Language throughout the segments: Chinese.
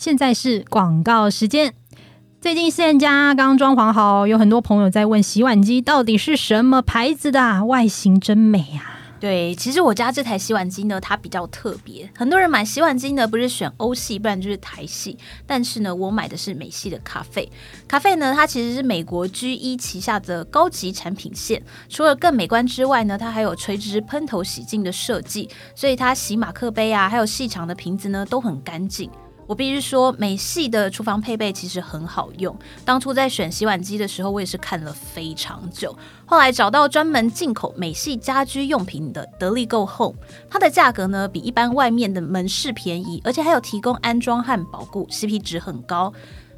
现在是广告时间。最近现家刚装潢好，有很多朋友在问洗碗机到底是什么牌子的，外形真美啊！对，其实我家这台洗碗机呢，它比较特别。很多人买洗碗机呢，不是选欧系，不然就是台系。但是呢，我买的是美系的咖啡。咖啡呢，它其实是美国 G 一旗下的高级产品线。除了更美观之外呢，它还有垂直喷头洗净的设计，所以它洗马克杯啊，还有细长的瓶子呢，都很干净。我必须说，美系的厨房配备其实很好用。当初在选洗碗机的时候，我也是看了非常久。后来找到专门进口美系家居用品的得力购 Home，它的价格呢比一般外面的门市便宜，而且还有提供安装和保固，CP 值很高。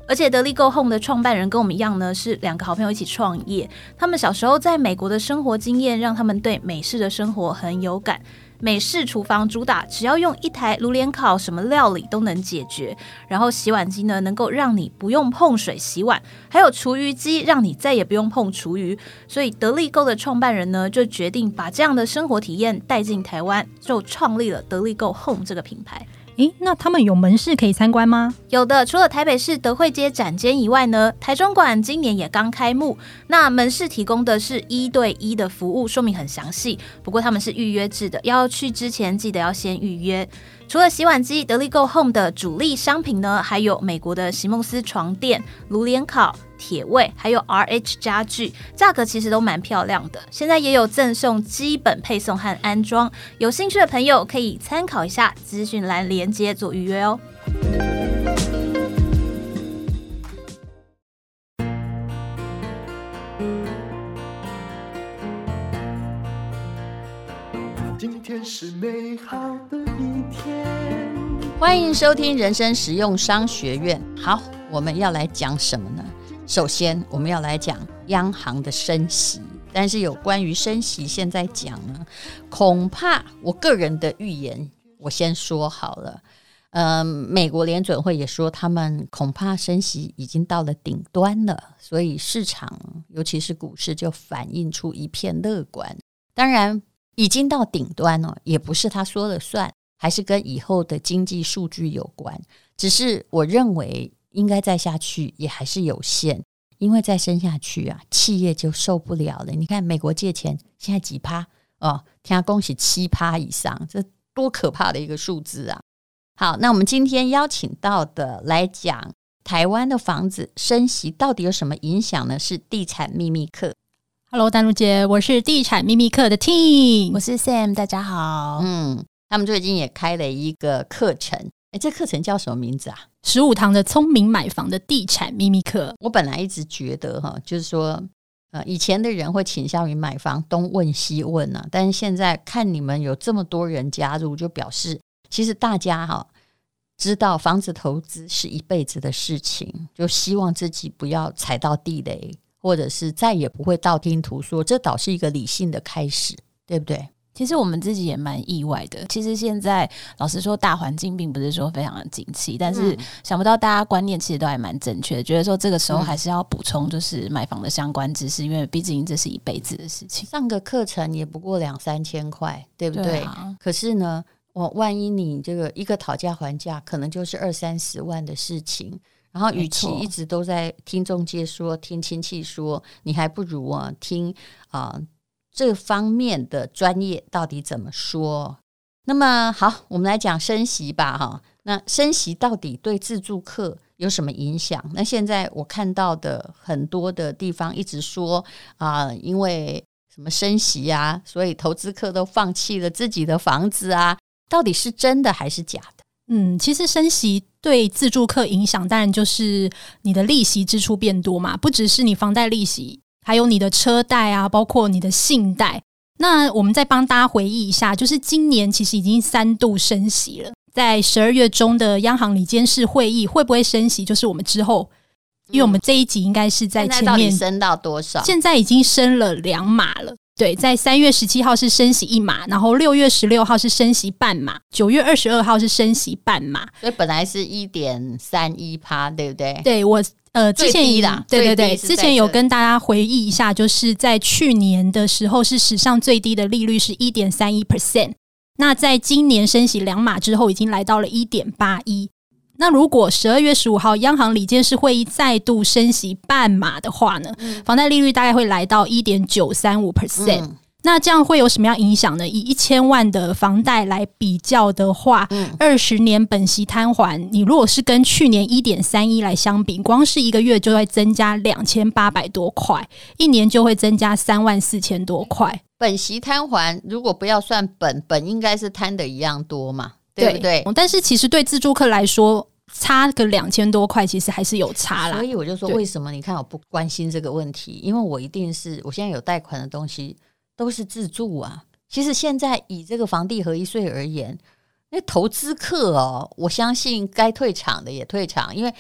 而且得力购 Home 的创办人跟我们一样呢，是两个好朋友一起创业。他们小时候在美国的生活经验，让他们对美式的生活很有感。美式厨房主打，只要用一台炉连烤，什么料理都能解决。然后洗碗机呢，能够让你不用碰水洗碗，还有厨余机，让你再也不用碰厨余。所以得力购的创办人呢，就决定把这样的生活体验带进台湾，就创立了得力购 Home 这个品牌。诶，那他们有门市可以参观吗？有的，除了台北市德惠街展间以外呢，台中馆今年也刚开幕。那门市提供的是一对一的服务，说明很详细。不过他们是预约制的，要去之前记得要先预约。除了洗碗机，得力购 Home 的主力商品呢，还有美国的席梦思床垫、炉连烤、铁卫，还有 RH 家具，价格其实都蛮漂亮的。现在也有赠送基本配送和安装，有兴趣的朋友可以参考一下资讯栏连接做预约哦。今天是美好的一天。欢迎收听人生实用商学院。好，我们要来讲什么呢？首先，我们要来讲央行的升息。但是有关于升息，现在讲呢，恐怕我个人的预言，我先说好了。嗯，美国联准会也说，他们恐怕升息已经到了顶端了，所以市场，尤其是股市，就反映出一片乐观。当然。已经到顶端了，也不是他说了算，还是跟以后的经济数据有关。只是我认为应该再下去也还是有限，因为再升下去啊，企业就受不了了。你看美国借钱现在几趴哦，听说恭喜七趴以上，这多可怕的一个数字啊！好，那我们今天邀请到的来讲台湾的房子升息到底有什么影响呢？是地产秘密课。Hello，丹如姐，我是地产秘密课的 Team，我是 Sam，大家好。嗯，他们最近也开了一个课程，哎，这课程叫什么名字啊？十五堂的聪明买房的地产秘密课。我本来一直觉得哈，就是说，呃，以前的人会倾向于买房东问西问啊，但是现在看你们有这么多人加入，就表示其实大家哈知道房子投资是一辈子的事情，就希望自己不要踩到地雷。或者是再也不会道听途说，这倒是一个理性的开始，对不对？其实我们自己也蛮意外的。其实现在老实说，大环境并不是说非常的景气，但是想不到大家观念其实都还蛮正确的，觉得说这个时候还是要补充就是买房的相关知识，因为毕竟这是一辈子的事情。上个课程也不过两三千块，对不对？对啊。可是呢，我万一你这个一个讨价还价，可能就是二三十万的事情。然后，与其一直都在听中介说、听亲戚说，你还不如啊听啊这方面的专业到底怎么说。那么好，我们来讲升息吧，哈。那升息到底对自住客有什么影响？那现在我看到的很多的地方一直说啊，因为什么升息呀，所以投资客都放弃了自己的房子啊，到底是真的还是假的？嗯，其实升息对自住客影响，当然就是你的利息支出变多嘛，不只是你房贷利息，还有你的车贷啊，包括你的信贷。那我们再帮大家回忆一下，就是今年其实已经三度升息了，在十二月中的央行理监事会议会不会升息，就是我们之后，因为我们这一集应该是在前面升到多少？现在已经升了两码了。对，在三月十七号是升息一码，然后六月十六号是升息半码，九月二十二号是升息半码。所以本来是一点三一趴，对不对？对，我呃之前最低啦，对对对，之前有跟大家回忆一下，就是在去年的时候是史上最低的利率是一点三一 percent，那在今年升息两码之后，已经来到了一点八一。那如果十二月十五号央行理监事会议再度升息半码的话呢，嗯、房贷利率大概会来到一点九三五 percent。那这样会有什么样影响呢？以一千万的房贷来比较的话，二十、嗯、年本息摊还，你如果是跟去年一点三一来相比，光是一个月就会增加两千八百多块，一年就会增加三万四千多块。本息摊还如果不要算本，本应该是摊的一样多嘛，对不对？对，但是其实对自住客来说，差个两千多块，其实还是有差啦。所以我就说，为什么你看我不关心这个问题？因为我一定是我现在有贷款的东西。都是自住啊！其实现在以这个房地合一税而言，那投资客哦，我相信该退场的也退场，因为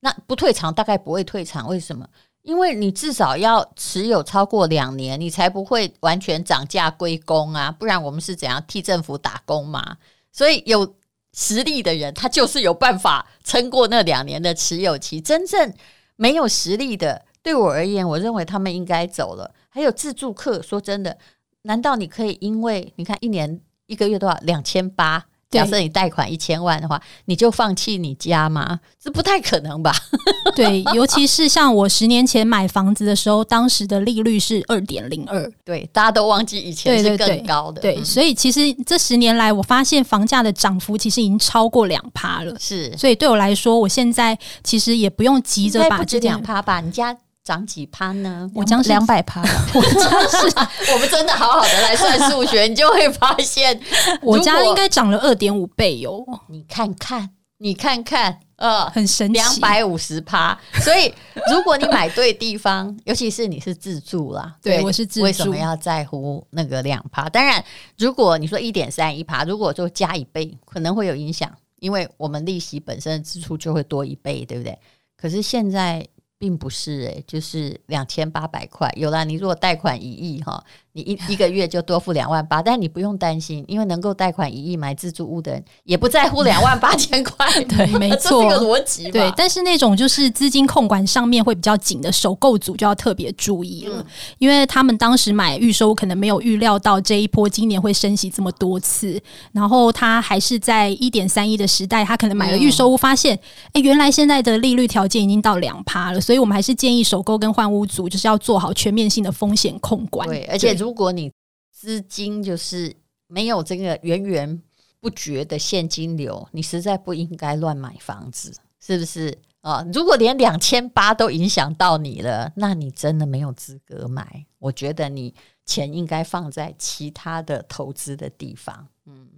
那不退场大概不会退场。为什么？因为你至少要持有超过两年，你才不会完全涨价归公啊！不然我们是怎样替政府打工嘛？所以有实力的人，他就是有办法撑过那两年的持有期。真正没有实力的，对我而言，我认为他们应该走了。还有自助客，说真的，难道你可以因为你看一年一个月多少两千八？假设你贷款一千万的话，你就放弃你家吗？这不太可能吧？对，尤其是像我十年前买房子的时候，当时的利率是二点零二。对，大家都忘记以前是更高的。对，所以其实这十年来，我发现房价的涨幅其实已经超过两趴了。是，所以对我来说，我现在其实也不用急着把这两趴把你家。涨几趴呢？我将两百趴。我将是，我们真的好好的来算数学，你就会发现，我家应该涨了二点五倍哟。你看看，你看看，呃，很神奇，两百五十趴。所以，如果你买对地方，尤其是你是自住啦，对，我是自住，为什么要在乎那个两趴？当然，如果你说一点三一趴，如果就加一倍，可能会有影响，因为我们利息本身的支出就会多一倍，对不对？可是现在。并不是诶、就是两千八百块。有啦，你如果贷款一亿哈。你一一个月就多付两万八，但你不用担心，因为能够贷款一亿买自住屋的人也不在乎两万八千块。对，没错，这是个逻辑。对，但是那种就是资金控管上面会比较紧的首购组就要特别注意了，嗯、因为他们当时买预售可能没有预料到这一波今年会升息这么多次，然后他还是在一点三一的时代，他可能买了预售屋，发现哎、嗯，原来现在的利率条件已经到两趴了，所以我们还是建议首购跟换屋组就是要做好全面性的风险控管。对，而且如如果你资金就是没有这个源源不绝的现金流，你实在不应该乱买房子，是不是啊？如果连两千八都影响到你了，那你真的没有资格买。我觉得你钱应该放在其他的投资的地方，嗯。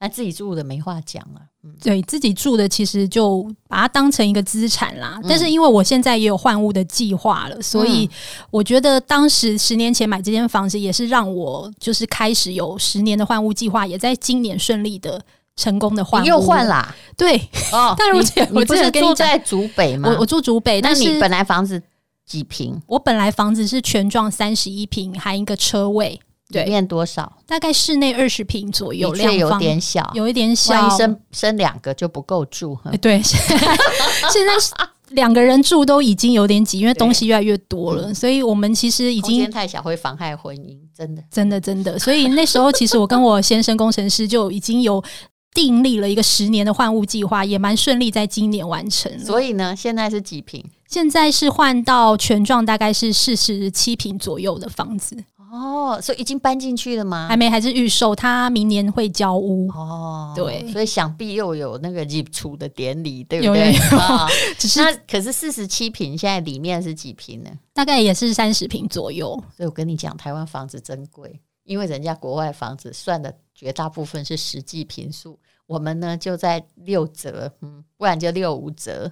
那自己住的没话讲了，嗯，对自己住的其实就把它当成一个资产啦。嗯、但是因为我现在也有换屋的计划了，所以我觉得当时十年前买这间房子也是让我就是开始有十年的换屋计划，也在今年顺利的成功的换。你又换啦？对哦，但如姐，我不是住在竹北吗？我我住竹北，但是你本来房子几平？我本来房子是全幢三十一平，含一个车位。对，里面多少？大概室内二十平左右，量有点小，有一点小。万一生生两个就不够住。对，现在两个人住都已经有点挤，因为东西越来越多了，所以我们其实已经太小会妨害婚姻，真的，真的，真的。所以那时候其实我跟我先生工程师就已经有订立了一个十年的换屋计划，也蛮顺利，在今年完成。所以呢，现在是几平？现在是换到全幢，大概是四十七平左右的房子。哦，所以已经搬进去了吗？还没，还是预售。他明年会交屋。哦，对，所以想必又有那个入厝的典礼，对不对？啊，只是那可是四十七平，现在里面是几平呢？大概也是三十平左右。所以我跟你讲，台湾房子真贵，因为人家国外房子算的绝大部分是实际坪数，我们呢就在六折，嗯，不然就六五折。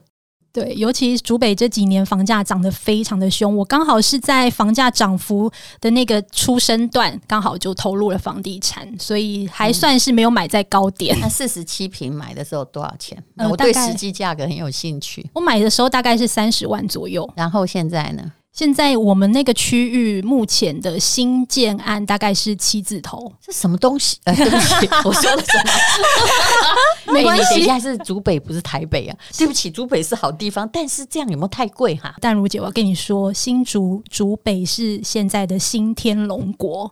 对，尤其竹北这几年房价涨得非常的凶，我刚好是在房价涨幅的那个出生段，刚好就投入了房地产，所以还算是没有买在高点。嗯、那四十七平买的时候多少钱？呃、我对实际价格很有兴趣。我买的时候大概是三十万左右，然后现在呢？现在我们那个区域目前的新建案大概是七字头，这什么东西？呃、对不起，我说的什么？没关系，等一下是竹北，不是台北啊。对不起，竹北是好地方，但是这样有没有太贵哈？淡如姐，我要跟你说，新竹竹北是现在的新天龙国，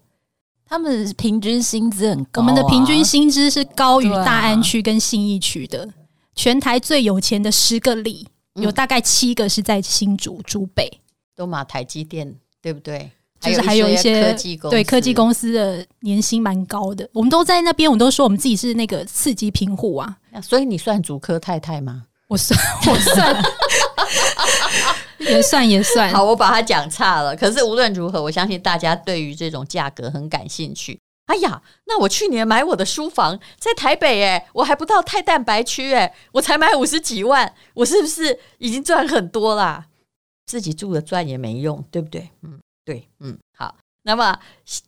他们平均薪资很高、啊，我们的平均薪资是高于大安区跟信义区的。全台最有钱的十个里，有大概七个是在新竹竹北，都嘛台积电，对不对？就是还有一些科技公司，对科技公司的年薪蛮高的，我们都在那边，我们都说我们自己是那个刺激贫户啊。所以你算主科太太吗？我算，我算，也算也算。好，我把它讲差了。可是无论如何，我相信大家对于这种价格很感兴趣。哎呀，那我去年买我的书房在台北，哎，我还不到太蛋白区，哎，我才买五十几万，我是不是已经赚很多啦？自己住了赚也没用，对不对？嗯，对，嗯，好。那么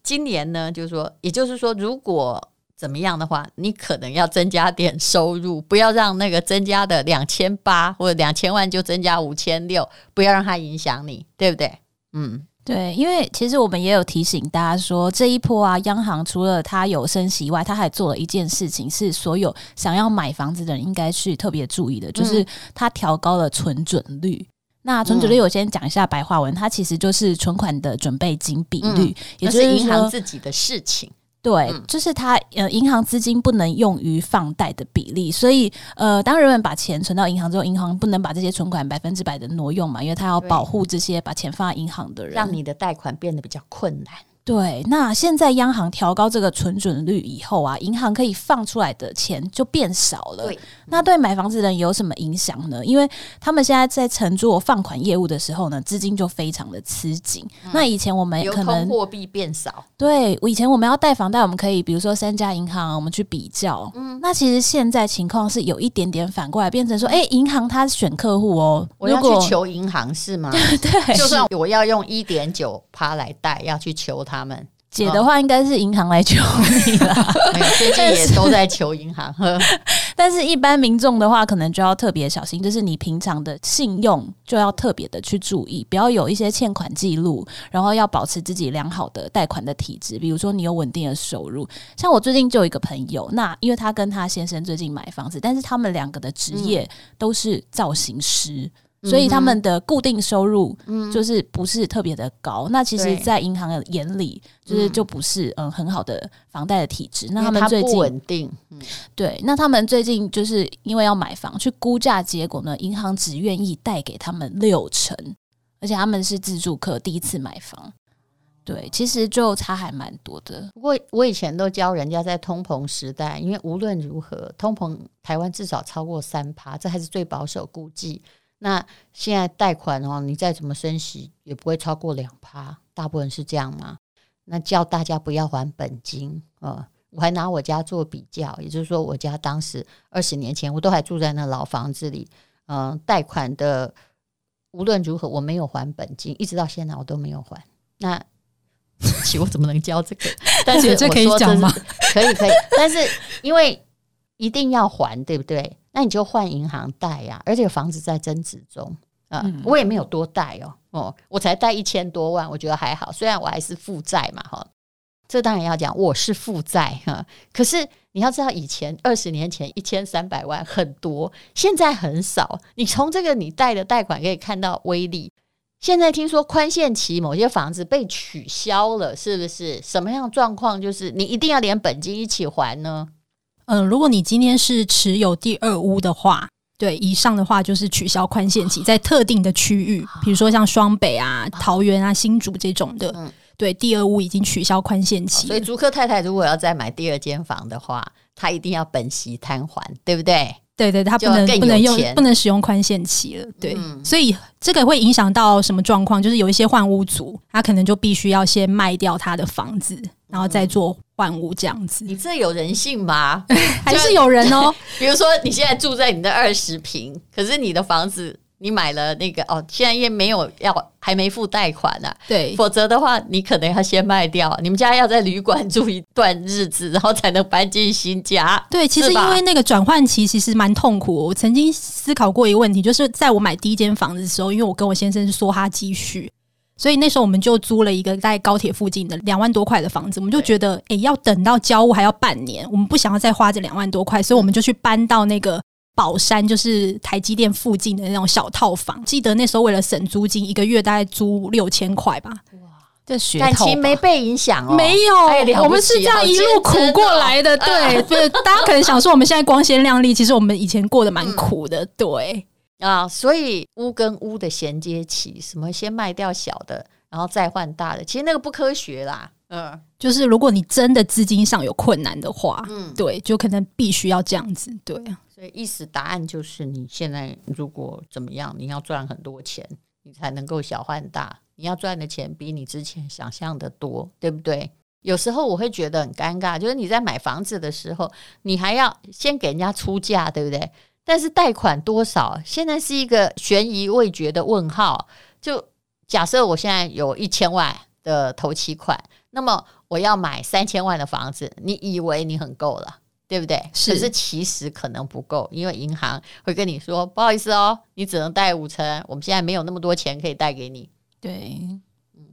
今年呢，就是说，也就是说，如果怎么样的话，你可能要增加点收入，不要让那个增加的两千八或者两千万就增加五千六，不要让它影响你，对不对？嗯。对，因为其实我们也有提醒大家说，这一波啊，央行除了它有升息以外，它还做了一件事情，是所有想要买房子的人应该去特别注意的，就是它调高了存准率。嗯、那存准率，我先讲一下白话文，它其实就是存款的准备金比率，嗯、也就是银行自己的事情。对，就是它呃，银行资金不能用于放贷的比例，所以呃，当人们把钱存到银行之后，银行不能把这些存款百分之百的挪用嘛，因为它要保护这些把钱放在银行的人，让你的贷款变得比较困难。对，那现在央行调高这个存准率以后啊，银行可以放出来的钱就变少了。对，那对买房子的人有什么影响呢？因为他们现在在承做放款业务的时候呢，资金就非常的吃紧。嗯、那以前我们可能货币变少，对，以前我们要贷房贷，我们可以比如说三家银行，我们去比较。嗯，那其实现在情况是有一点点反过来，变成说，哎、欸，银行它选客户哦，我要去求银行是吗？对，就算我要用一点九趴来贷，要去求他。他们姐的话，应该是银行来求你了。最近也都在求银行，但是一般民众的话，可能就要特别小心，就是你平常的信用就要特别的去注意，不要有一些欠款记录，然后要保持自己良好的贷款的体质。比如说，你有稳定的收入，像我最近就有一个朋友，那因为他跟他先生最近买房子，但是他们两个的职业都是造型师。所以他们的固定收入就是不是特别的高，嗯、那其实，在银行的眼里，就是就不是嗯很好的房贷的体质。那他们最近稳定，嗯、对，那他们最近就是因为要买房去估价，结果呢，银行只愿意贷给他们六成，而且他们是自住客，第一次买房，对，其实就差还蛮多的。不过我以前都教人家在通膨时代，因为无论如何，通膨台湾至少超过三趴，这还是最保守估计。那现在贷款哦，你再怎么升息也不会超过两趴，大部分是这样嘛。那叫大家不要还本金啊、呃！我还拿我家做比较，也就是说，我家当时二十年前我都还住在那老房子里，嗯、呃，贷款的无论如何我没有还本金，一直到现在我都没有还。那 起我怎么能教这个？但是这可以讲吗？可以可以，但是因为一定要还，对不对？那你就换银行贷呀，而且房子在增值中啊，嗯、我也没有多贷哦，哦，我才贷一千多万，我觉得还好，虽然我还是负债嘛，哈，这当然要讲我是负债哈，可是你要知道，以前二十年前一千三百万很多，现在很少，你从这个你贷的贷款可以看到威力。现在听说宽限期某些房子被取消了，是不是？什么样状况就是你一定要连本金一起还呢？嗯，如果你今天是持有第二屋的话，对，以上的话就是取消宽限期，在特定的区域，比如说像双北啊、桃园啊、新竹这种的，嗯，对，第二屋已经取消宽限期。所以租客太太如果要再买第二间房的话，她一定要本息摊还，对不对？对对，他不能不能用不能使用宽限期了，对，嗯、所以这个会影响到什么状况？就是有一些换屋族，他可能就必须要先卖掉他的房子，然后再做换屋这样子。你这有人性吗？还是有人哦？比如说你现在住在你的二十平，可是你的房子。你买了那个哦，现在也没有要，还没付贷款呢、啊。对，否则的话，你可能要先卖掉。你们家要在旅馆住一段日子，然后才能搬进新家。对，其实因为那个转换期其实蛮痛苦。我曾经思考过一个问题，就是在我买第一间房子的时候，因为我跟我先生是梭哈积蓄，所以那时候我们就租了一个在高铁附近的两万多块的房子。我们就觉得，哎对，要等到交屋还要半年，我们不想要再花这两万多块，所以我们就去搬到那个。宝山就是台积电附近的那种小套房，记得那时候为了省租金，一个月大概租六千块吧。哇！这学感情没被影响哦，没有，哎、我们是这样一路苦过来的。对，对，大家可能想说我们现在光鲜亮丽，其实我们以前过得蛮苦的。对啊，所以屋跟屋的衔接期，什么先卖掉小的，然后再换大的，其实那个不科学啦。嗯，就是如果你真的资金上有困难的话，嗯，对，就可能必须要这样子。对啊，所以意思答案就是，你现在如果怎么样，你要赚很多钱，你才能够小换大。你要赚的钱比你之前想象的多，对不对？有时候我会觉得很尴尬，就是你在买房子的时候，你还要先给人家出价，对不对？但是贷款多少，现在是一个悬疑未决的问号。就假设我现在有一千万的头期款，那么我要买三千万的房子，你以为你很够了？对不对？是，可是其实可能不够，因为银行会跟你说，不好意思哦，你只能贷五成，我们现在没有那么多钱可以贷给你。对，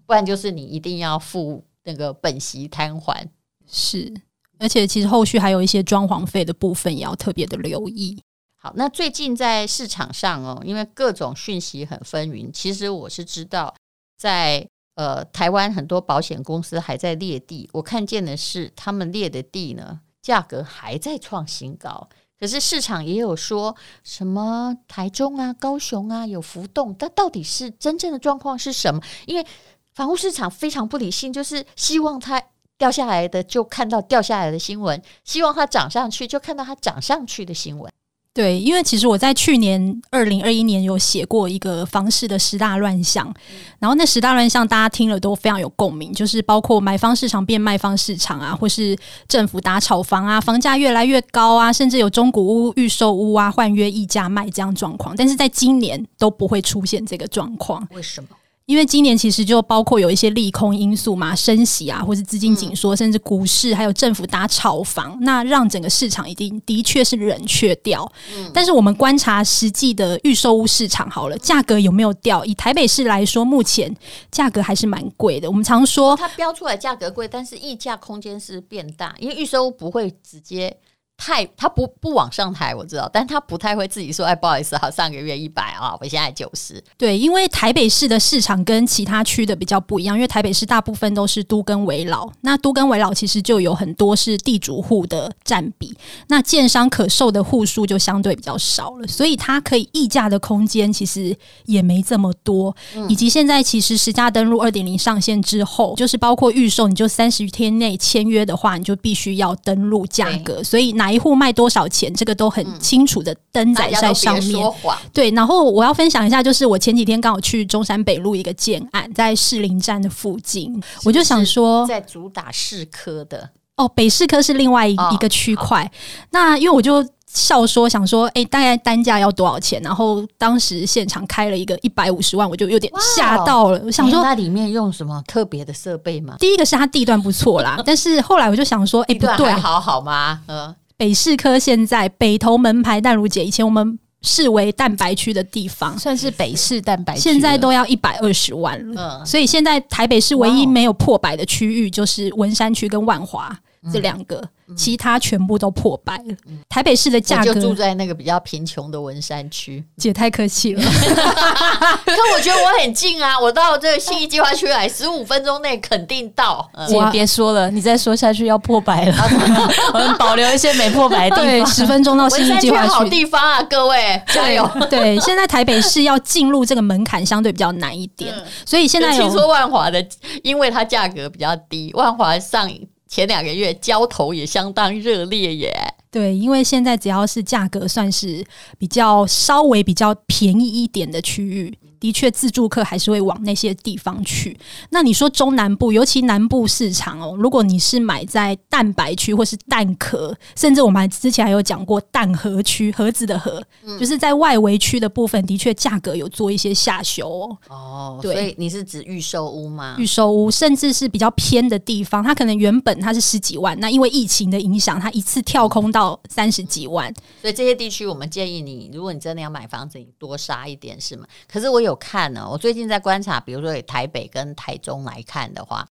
不然就是你一定要付那个本息摊还。是，而且其实后续还有一些装潢费的部分也要特别的留意。好，那最近在市场上哦，因为各种讯息很纷纭，其实我是知道在，在呃台湾很多保险公司还在列地，我看见的是他们列的地呢，价格还在创新高。可是市场也有说什么台中啊、高雄啊有浮动，但到底是真正的状况是什么？因为房屋市场非常不理性，就是希望它掉下来的就看到掉下来的新闻，希望它涨上去就看到它涨上去的新闻。对，因为其实我在去年二零二一年有写过一个房市的十大乱象，嗯，然后那十大乱象大家听了都非常有共鸣，就是包括买方市场变卖方市场啊，或是政府打炒房啊，房价越来越高啊，甚至有中古屋、预售屋啊换约溢价卖这样状况，但是在今年都不会出现这个状况，为什么？因为今年其实就包括有一些利空因素嘛，升息啊，或是资金紧缩，甚至股市还有政府打炒房，那让整个市场已经的确是冷却掉。但是我们观察实际的预售屋市场好了，价格有没有掉？以台北市来说，目前价格还是蛮贵的。我们常说它标出来价格贵，但是溢价空间是变大，因为预售屋不会直接。太他不不往上抬，我知道，但他不太会自己说，哎，不好意思，好，上个月一百啊，我现在九十。对，因为台北市的市场跟其他区的比较不一样，因为台北市大部分都是都跟围老，那都跟围老其实就有很多是地主户的占比，那建商可售的户数就相对比较少了，所以它可以溢价的空间其实也没这么多。嗯、以及现在其实实价登录二点零上线之后，就是包括预售，你就三十天内签约的话，你就必须要登录价格，所以哪一户卖多少钱，这个都很清楚的登载在上面。对，然后我要分享一下，就是我前几天刚好去中山北路一个建案，在士林站的附近，我就想说，在主打市科的哦，北市科是另外一一个区块。那因为我就笑说，想说，哎，大概单价要多少钱？然后当时现场开了一个一百五十万，我就有点吓到了。我想说，那里面用什么特别的设备吗？第一个是它地段不错啦，但是后来我就想说，哎，不对，好好吗？嗯。北市科现在北投门牌淡如姐，以前我们视为蛋白区的地方，算是北市蛋白区，现在都要一百二十万了。嗯，所以现在台北市唯一没有破百的区域就是文山区跟万华这两个。其他全部都破百了。台北市的价格，就住在那个比较贫穷的文山区。姐太客气了，可我觉得我很近啊，我到这个信义计划区来，十五分钟内肯定到。姐别说了，你再说下去要破百了。我们保留一些没破百的地方，十分钟到信义计划区，好地方啊，各位加油！对，现在台北市要进入这个门槛相对比较难一点，所以现在听说万华的，因为它价格比较低，万华上。前两个月交投也相当热烈耶。对，因为现在只要是价格算是比较稍微比较便宜一点的区域。的确，自助客还是会往那些地方去。那你说中南部，尤其南部市场哦，如果你是买在蛋白区或是蛋壳，甚至我们还之前还有讲过蛋盒区，盒子的盒，嗯、就是在外围区的部分，的确价格有做一些下修哦。哦，对，所以你是指预售屋吗？预售屋，甚至是比较偏的地方，它可能原本它是十几万，那因为疫情的影响，它一次跳空到三十几万。所以这些地区，我们建议你，如果你真的要买房子，你多杀一点是吗？可是我有。看呢，我最近在观察，比如说以台北跟台中来看的话，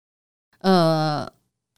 呃，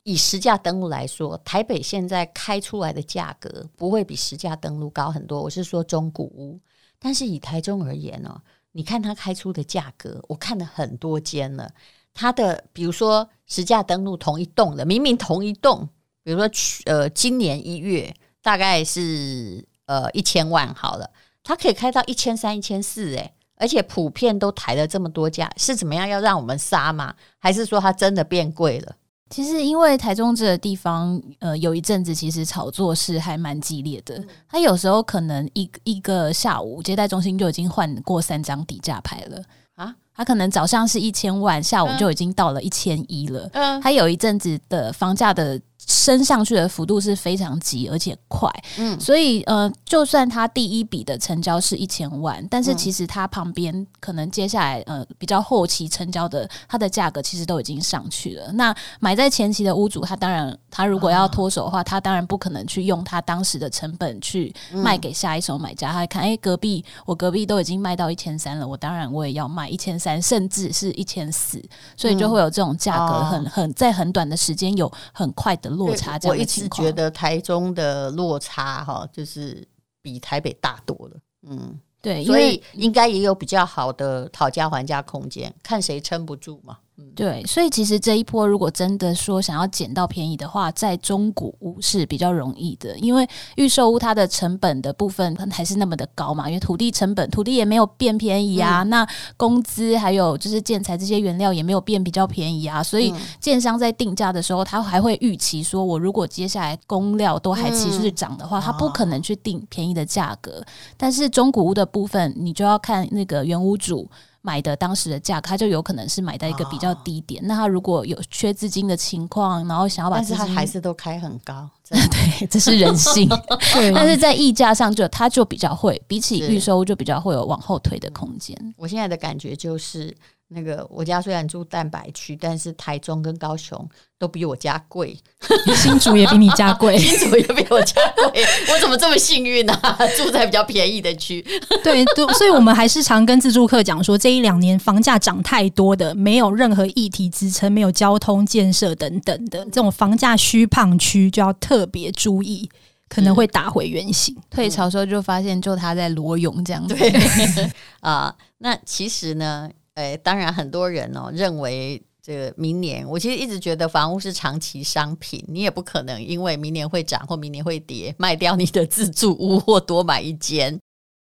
以实价登录来说，台北现在开出来的价格不会比实价登录高很多。我是说中古屋，但是以台中而言呢，你看它开出的价格，我看了很多间了，它的比如说实价登录同一栋的，明明同一栋，比如说去呃今年一月大概是呃一千万好了，它可以开到一千三、一千四，哎，而且普遍都抬了这么多价，是怎么样要让我们杀吗？还是说它真的变贵了？其实，因为台中这个地方，呃，有一阵子其实炒作是还蛮激烈的。它有时候可能一一个下午，接待中心就已经换过三张底价牌了啊。它可能早上是一千万，下午就已经到了一千一了。嗯，它有一阵子的房价的。升上去的幅度是非常急而且快，嗯，所以呃，就算它第一笔的成交是一千万，但是其实它旁边可能接下来呃比较后期成交的，它的价格其实都已经上去了。那买在前期的屋主，他当然他如果要脱手的话，他当然不可能去用他当时的成本去卖给下一手买家。他看，哎，隔壁我隔壁都已经卖到一千三了，我当然我也要卖一千三，甚至是一千四，所以就会有这种价格很很在很短的时间有很快的。落差，我一直觉得台中的落差哈，就是比台北大多了。嗯，对，所以应该也有比较好的讨价还价空间，看谁撑不住嘛。对，所以其实这一波如果真的说想要捡到便宜的话，在中古屋是比较容易的，因为预售屋它的成本的部分还是那么的高嘛，因为土地成本，土地也没有变便宜啊，嗯、那工资还有就是建材这些原料也没有变比较便宜啊，所以建商在定价的时候，他还会预期说，我如果接下来工料都还持续涨的话，他不可能去定便宜的价格。但是中古屋的部分，你就要看那个原屋主。买的当时的价格，他就有可能是买在一个比较低点。哦、那他如果有缺资金的情况，然后想要把资金，但是他还是都开很高，对，这是人性。对，但是在溢价上就他就比较会，比起预收就比较会有往后推的空间。我现在的感觉就是。那个我家虽然住蛋白区，但是台中跟高雄都比我家贵，新竹也比你家贵，新竹也比我家贵，我怎么这么幸运呢、啊？住在比较便宜的区。对，所以我们还是常跟自助客讲说，这一两年房价涨太多的，没有任何议题支撑，没有交通建设等等的这种房价虚胖区，就要特别注意，可能会打回原形。退潮时候就发现，就他在裸泳这样子。对 啊，那其实呢？哎，当然，很多人哦认为这个明年，我其实一直觉得房屋是长期商品，你也不可能因为明年会涨或明年会跌，卖掉你的自住屋或多买一间。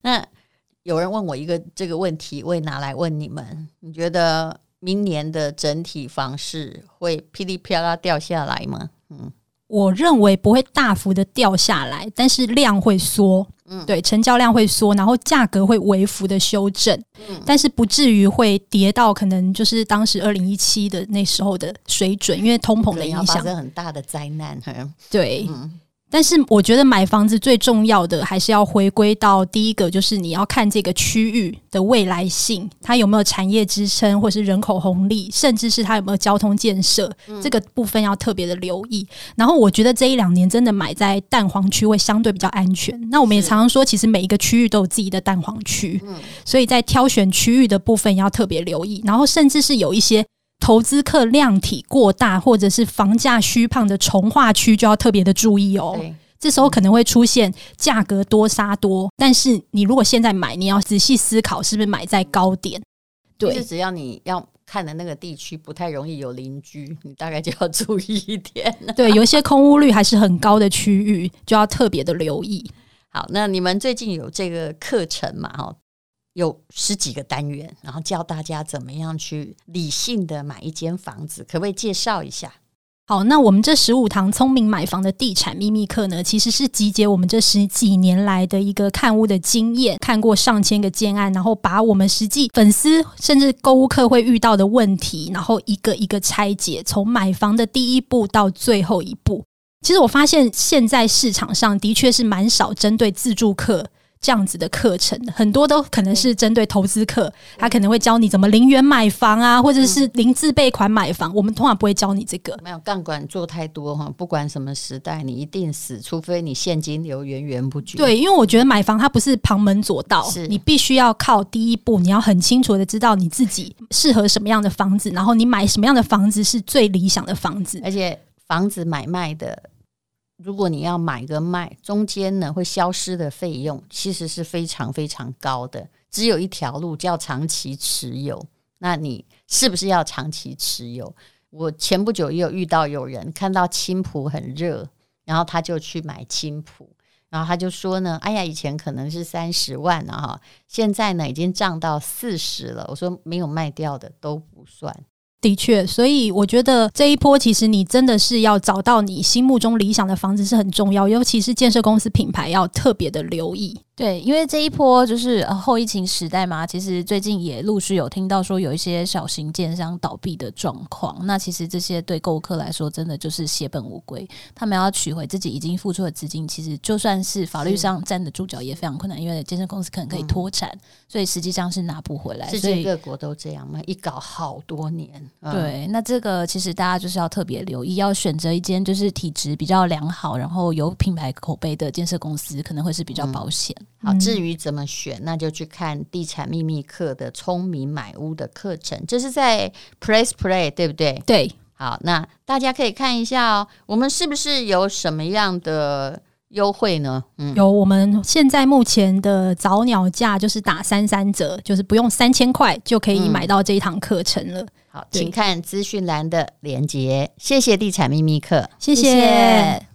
那有人问我一个这个问题，我也拿来问你们：你觉得明年的整体房市会噼里啪啦掉下来吗？嗯。我认为不会大幅的掉下来，但是量会缩，嗯，对，成交量会缩，然后价格会微幅的修正，嗯，但是不至于会跌到可能就是当时二零一七的那时候的水准，因为通膨的影响，发生很大的灾难，对。嗯但是我觉得买房子最重要的还是要回归到第一个，就是你要看这个区域的未来性，它有没有产业支撑，或是人口红利，甚至是它有没有交通建设，这个部分要特别的留意。然后我觉得这一两年真的买在蛋黄区会相对比较安全。那我们也常常说，其实每一个区域都有自己的蛋黄区，所以在挑选区域的部分要特别留意。然后甚至是有一些。投资客量体过大，或者是房价虚胖的从化区，就要特别的注意哦。对这时候可能会出现价格多杀多，但是你如果现在买，你要仔细思考是不是买在高点。对，就是只要你要看的那个地区不太容易有邻居，你大概就要注意一点。对，有一些空屋率还是很高的区域，就要特别的留意。好，那你们最近有这个课程嘛？哈。有十几个单元，然后教大家怎么样去理性的买一间房子，可不可以介绍一下？好，那我们这十五堂聪明买房的地产秘密课呢，其实是集结我们这十几年来的一个看屋的经验，看过上千个建案，然后把我们实际粉丝甚至购物客会遇到的问题，然后一个一个拆解，从买房的第一步到最后一步。其实我发现现在市场上的确是蛮少针对自住客。这样子的课程很多都可能是针对投资客，他可能会教你怎么零元买房啊，或者是零自备款买房。我们通常不会教你这个，没有杠杆做太多哈，不管什么时代，你一定死，除非你现金流源源不绝。对，因为我觉得买房它不是旁门左道，是你必须要靠第一步，你要很清楚的知道你自己适合什么样的房子，然后你买什么样的房子是最理想的房子，而且房子买卖的。如果你要买个卖，中间呢会消失的费用其实是非常非常高的。只有一条路叫长期持有，那你是不是要长期持有？我前不久也有遇到有人看到青浦很热，然后他就去买青浦，然后他就说呢：“哎呀，以前可能是三十万了哈，现在呢已经涨到四十了。”我说没有卖掉的都不算。的确，所以我觉得这一波其实你真的是要找到你心目中理想的房子是很重要，尤其是建设公司品牌要特别的留意。对，因为这一波就是后疫情时代嘛，其实最近也陆续有听到说有一些小型建商倒闭的状况。那其实这些对购物客来说，真的就是血本无归。他们要取回自己已经付出的资金，其实就算是法律上站得住脚，也非常困难。因为健身公司可能可以脱产，嗯、所以实际上是拿不回来。世界各国都这样嘛，一搞好多年。嗯、对，那这个其实大家就是要特别留意，要选择一间就是体质比较良好，然后有品牌口碑的建设公司，可能会是比较保险。嗯好，至于怎么选，那就去看地产秘密课的聪明买屋的课程，这是在 Press Play 对不对？对，好，那大家可以看一下哦，我们是不是有什么样的优惠呢？嗯，有，我们现在目前的早鸟价就是打三三折，就是不用三千块就可以买到这一堂课程了。嗯、好，请看资讯栏的连接，谢谢地产秘密课，谢谢。谢谢